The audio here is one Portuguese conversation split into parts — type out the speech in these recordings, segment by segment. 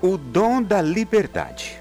O dom da liberdade.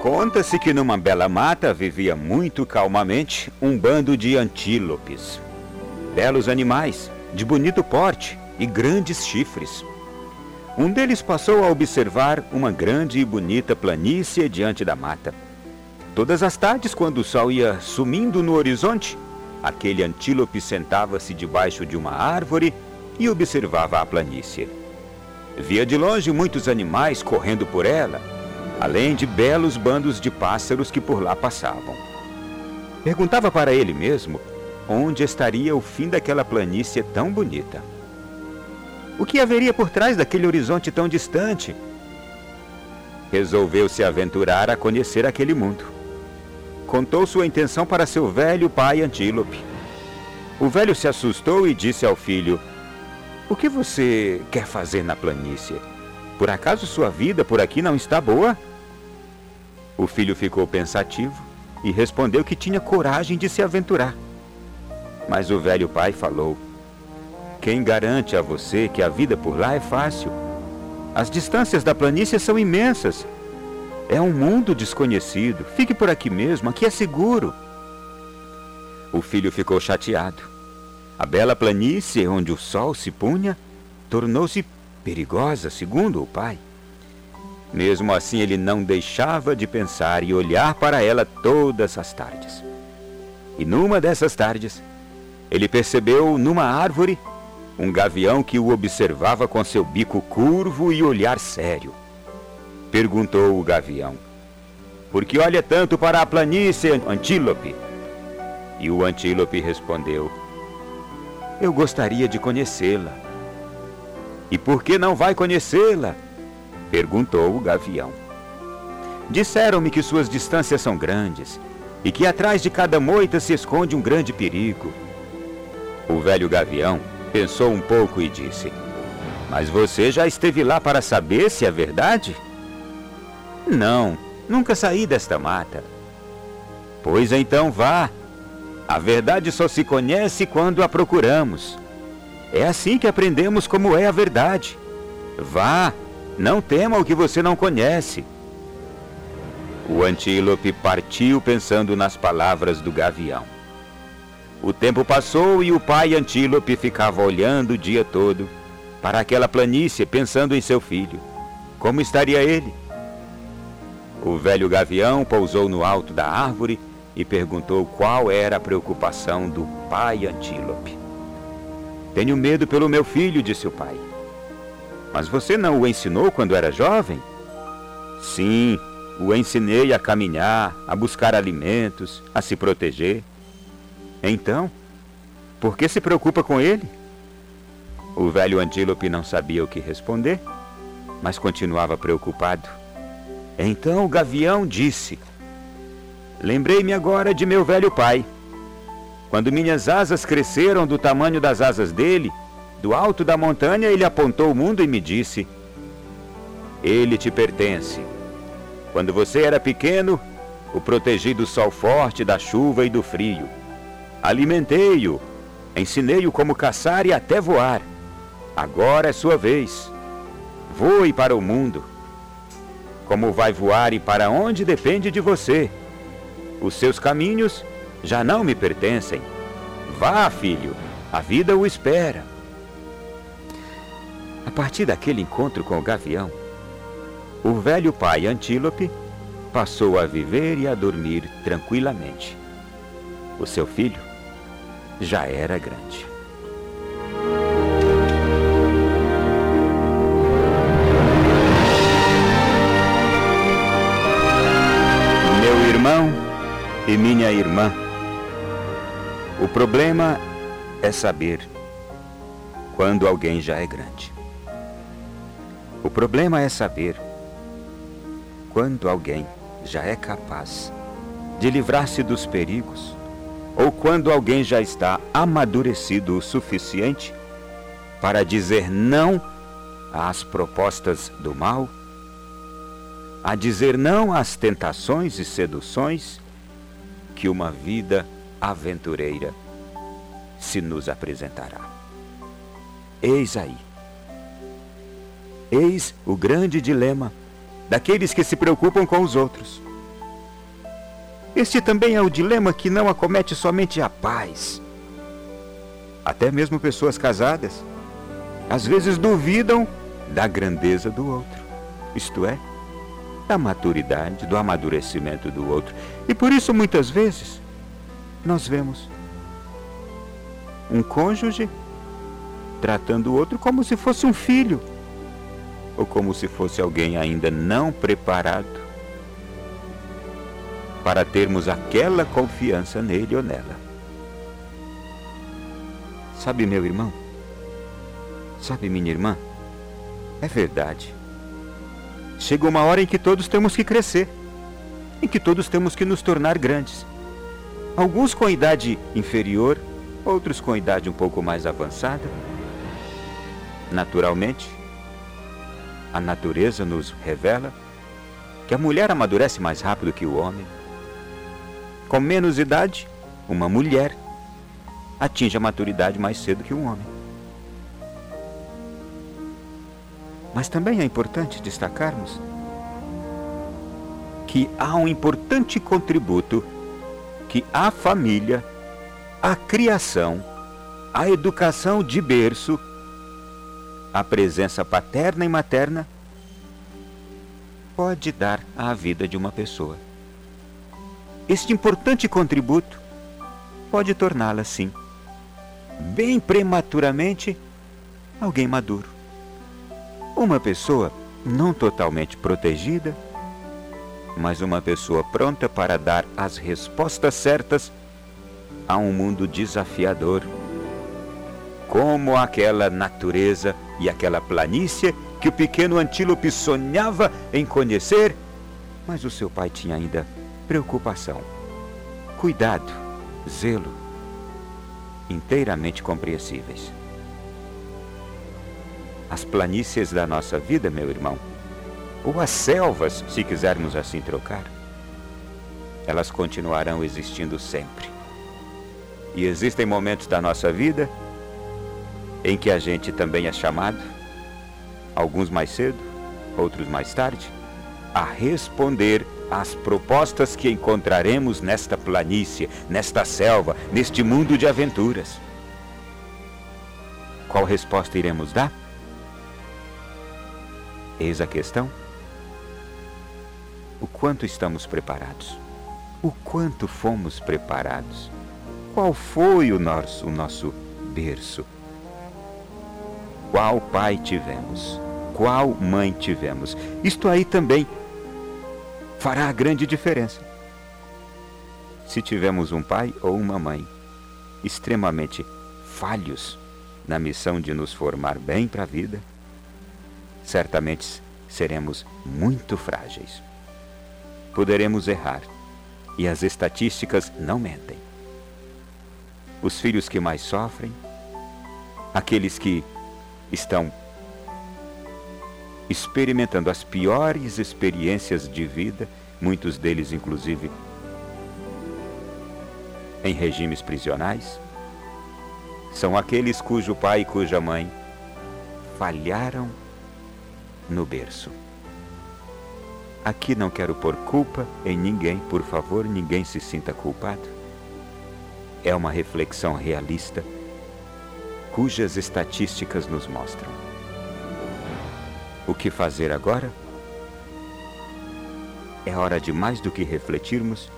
Conta-se que numa bela mata vivia muito calmamente um bando de antílopes. Belos animais, de bonito porte e grandes chifres. Um deles passou a observar uma grande e bonita planície diante da mata. Todas as tardes, quando o sol ia sumindo no horizonte, aquele antílope sentava-se debaixo de uma árvore e observava a planície. Via de longe muitos animais correndo por ela, além de belos bandos de pássaros que por lá passavam. Perguntava para ele mesmo onde estaria o fim daquela planície tão bonita. O que haveria por trás daquele horizonte tão distante? Resolveu se aventurar a conhecer aquele mundo. Contou sua intenção para seu velho pai Antílope. O velho se assustou e disse ao filho: O que você quer fazer na planície? Por acaso sua vida por aqui não está boa? O filho ficou pensativo e respondeu que tinha coragem de se aventurar. Mas o velho pai falou: Quem garante a você que a vida por lá é fácil? As distâncias da planície são imensas. É um mundo desconhecido. Fique por aqui mesmo, aqui é seguro. O filho ficou chateado. A bela planície onde o sol se punha tornou-se perigosa, segundo o pai. Mesmo assim, ele não deixava de pensar e olhar para ela todas as tardes. E numa dessas tardes, ele percebeu numa árvore um gavião que o observava com seu bico curvo e olhar sério. Perguntou o gavião: Por que olha tanto para a planície, antílope? E o antílope respondeu: Eu gostaria de conhecê-la. E por que não vai conhecê-la? Perguntou o gavião. Disseram-me que suas distâncias são grandes e que atrás de cada moita se esconde um grande perigo. O velho gavião pensou um pouco e disse: Mas você já esteve lá para saber se é verdade? Não, nunca saí desta mata. Pois então vá. A verdade só se conhece quando a procuramos. É assim que aprendemos como é a verdade. Vá, não tema o que você não conhece. O antílope partiu pensando nas palavras do gavião. O tempo passou e o pai antílope ficava olhando o dia todo para aquela planície pensando em seu filho. Como estaria ele? O velho gavião pousou no alto da árvore e perguntou qual era a preocupação do pai antílope. Tenho medo pelo meu filho, disse o pai. Mas você não o ensinou quando era jovem? Sim, o ensinei a caminhar, a buscar alimentos, a se proteger. Então, por que se preocupa com ele? O velho antílope não sabia o que responder, mas continuava preocupado. Então o gavião disse: Lembrei-me agora de meu velho pai. Quando minhas asas cresceram do tamanho das asas dele, do alto da montanha ele apontou o mundo e me disse: Ele te pertence. Quando você era pequeno, o protegi do sol forte, da chuva e do frio. Alimentei-o, ensinei-o como caçar e até voar. Agora é sua vez. Voe para o mundo. Como vai voar e para onde depende de você. Os seus caminhos já não me pertencem. Vá, filho, a vida o espera. A partir daquele encontro com o gavião, o velho pai Antílope passou a viver e a dormir tranquilamente. O seu filho já era grande. E minha irmã, o problema é saber quando alguém já é grande. O problema é saber quando alguém já é capaz de livrar-se dos perigos ou quando alguém já está amadurecido o suficiente para dizer não às propostas do mal, a dizer não às tentações e seduções que uma vida aventureira se nos apresentará. Eis aí Eis o grande dilema daqueles que se preocupam com os outros. Este também é o dilema que não acomete somente a paz. Até mesmo pessoas casadas, às vezes duvidam da grandeza do outro, isto é, da maturidade, do amadurecimento do outro. E por isso, muitas vezes, nós vemos um cônjuge tratando o outro como se fosse um filho, ou como se fosse alguém ainda não preparado para termos aquela confiança nele ou nela. Sabe, meu irmão? Sabe, minha irmã? É verdade. Chega uma hora em que todos temos que crescer, em que todos temos que nos tornar grandes. Alguns com idade inferior, outros com idade um pouco mais avançada. Naturalmente, a natureza nos revela que a mulher amadurece mais rápido que o homem. Com menos idade, uma mulher atinge a maturidade mais cedo que um homem. Mas também é importante destacarmos que há um importante contributo que a família, a criação, a educação de berço, a presença paterna e materna pode dar à vida de uma pessoa. Este importante contributo pode torná-la, sim, bem prematuramente, alguém maduro. Uma pessoa não totalmente protegida, mas uma pessoa pronta para dar as respostas certas a um mundo desafiador, como aquela natureza e aquela planície que o pequeno antílope sonhava em conhecer, mas o seu pai tinha ainda preocupação, cuidado, zelo, inteiramente compreensíveis. As planícies da nossa vida, meu irmão, ou as selvas, se quisermos assim trocar, elas continuarão existindo sempre. E existem momentos da nossa vida em que a gente também é chamado, alguns mais cedo, outros mais tarde, a responder às propostas que encontraremos nesta planície, nesta selva, neste mundo de aventuras. Qual resposta iremos dar? Eis a questão. O quanto estamos preparados, o quanto fomos preparados, qual foi o nosso, o nosso berço, qual pai tivemos, qual mãe tivemos. Isto aí também fará a grande diferença. Se tivemos um pai ou uma mãe extremamente falhos na missão de nos formar bem para a vida, certamente seremos muito frágeis poderemos errar. E as estatísticas não mentem. Os filhos que mais sofrem, aqueles que estão experimentando as piores experiências de vida, muitos deles, inclusive, em regimes prisionais, são aqueles cujo pai e cuja mãe falharam no berço. Aqui não quero pôr culpa em ninguém, por favor, ninguém se sinta culpado. É uma reflexão realista, cujas estatísticas nos mostram. O que fazer agora? É hora de mais do que refletirmos,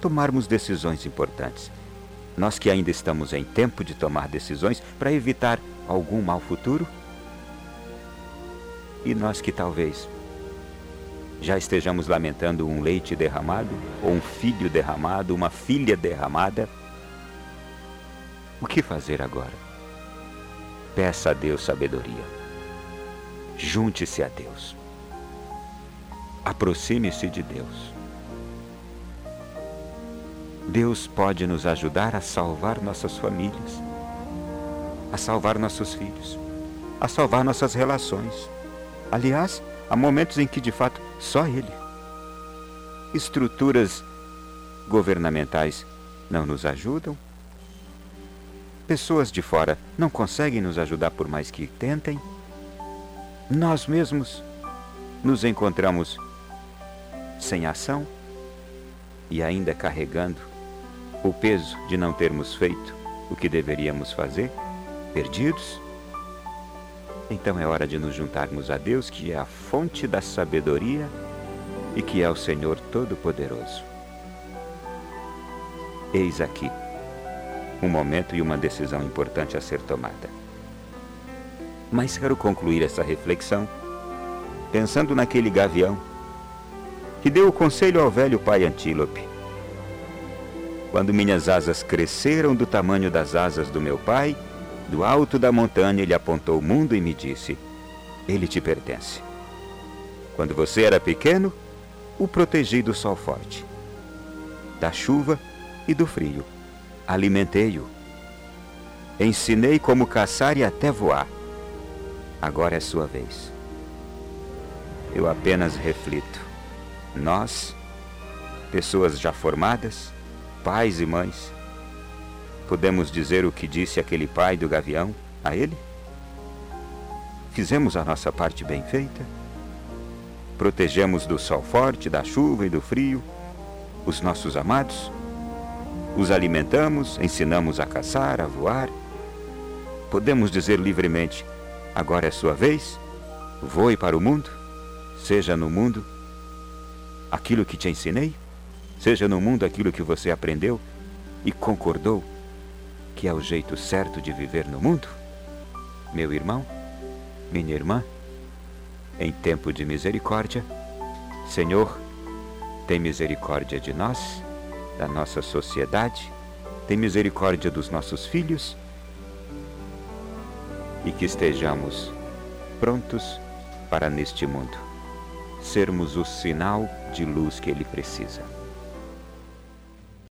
tomarmos decisões importantes. Nós que ainda estamos em tempo de tomar decisões para evitar algum mal futuro, e nós que talvez já estejamos lamentando um leite derramado, ou um filho derramado, uma filha derramada. O que fazer agora? Peça a Deus sabedoria. Junte-se a Deus. Aproxime-se de Deus. Deus pode nos ajudar a salvar nossas famílias, a salvar nossos filhos, a salvar nossas relações. Aliás, há momentos em que de fato só ele. Estruturas governamentais não nos ajudam. Pessoas de fora não conseguem nos ajudar por mais que tentem. nós mesmos nos encontramos sem ação e ainda carregando o peso de não termos feito o que deveríamos fazer, perdidos? Então é hora de nos juntarmos a Deus, que é a fonte da sabedoria e que é o Senhor Todo-Poderoso. Eis aqui um momento e uma decisão importante a ser tomada. Mas quero concluir essa reflexão pensando naquele gavião que deu o conselho ao velho pai Antílope. Quando minhas asas cresceram do tamanho das asas do meu pai, do alto da montanha ele apontou o mundo e me disse: Ele te pertence. Quando você era pequeno, o protegi do sol forte, da chuva e do frio. Alimentei-o. Ensinei como caçar e até voar. Agora é sua vez. Eu apenas reflito. Nós, pessoas já formadas, pais e mães, podemos dizer o que disse aquele pai do gavião a ele? Fizemos a nossa parte bem feita? Protegemos do sol forte, da chuva e do frio os nossos amados? Os alimentamos, ensinamos a caçar, a voar? Podemos dizer livremente: agora é sua vez? Voe para o mundo? Seja no mundo aquilo que te ensinei? Seja no mundo aquilo que você aprendeu e concordou que é o jeito certo de viver no mundo? Meu irmão, minha irmã, em tempo de misericórdia, Senhor, tem misericórdia de nós, da nossa sociedade, tem misericórdia dos nossos filhos e que estejamos prontos para neste mundo sermos o sinal de luz que ele precisa.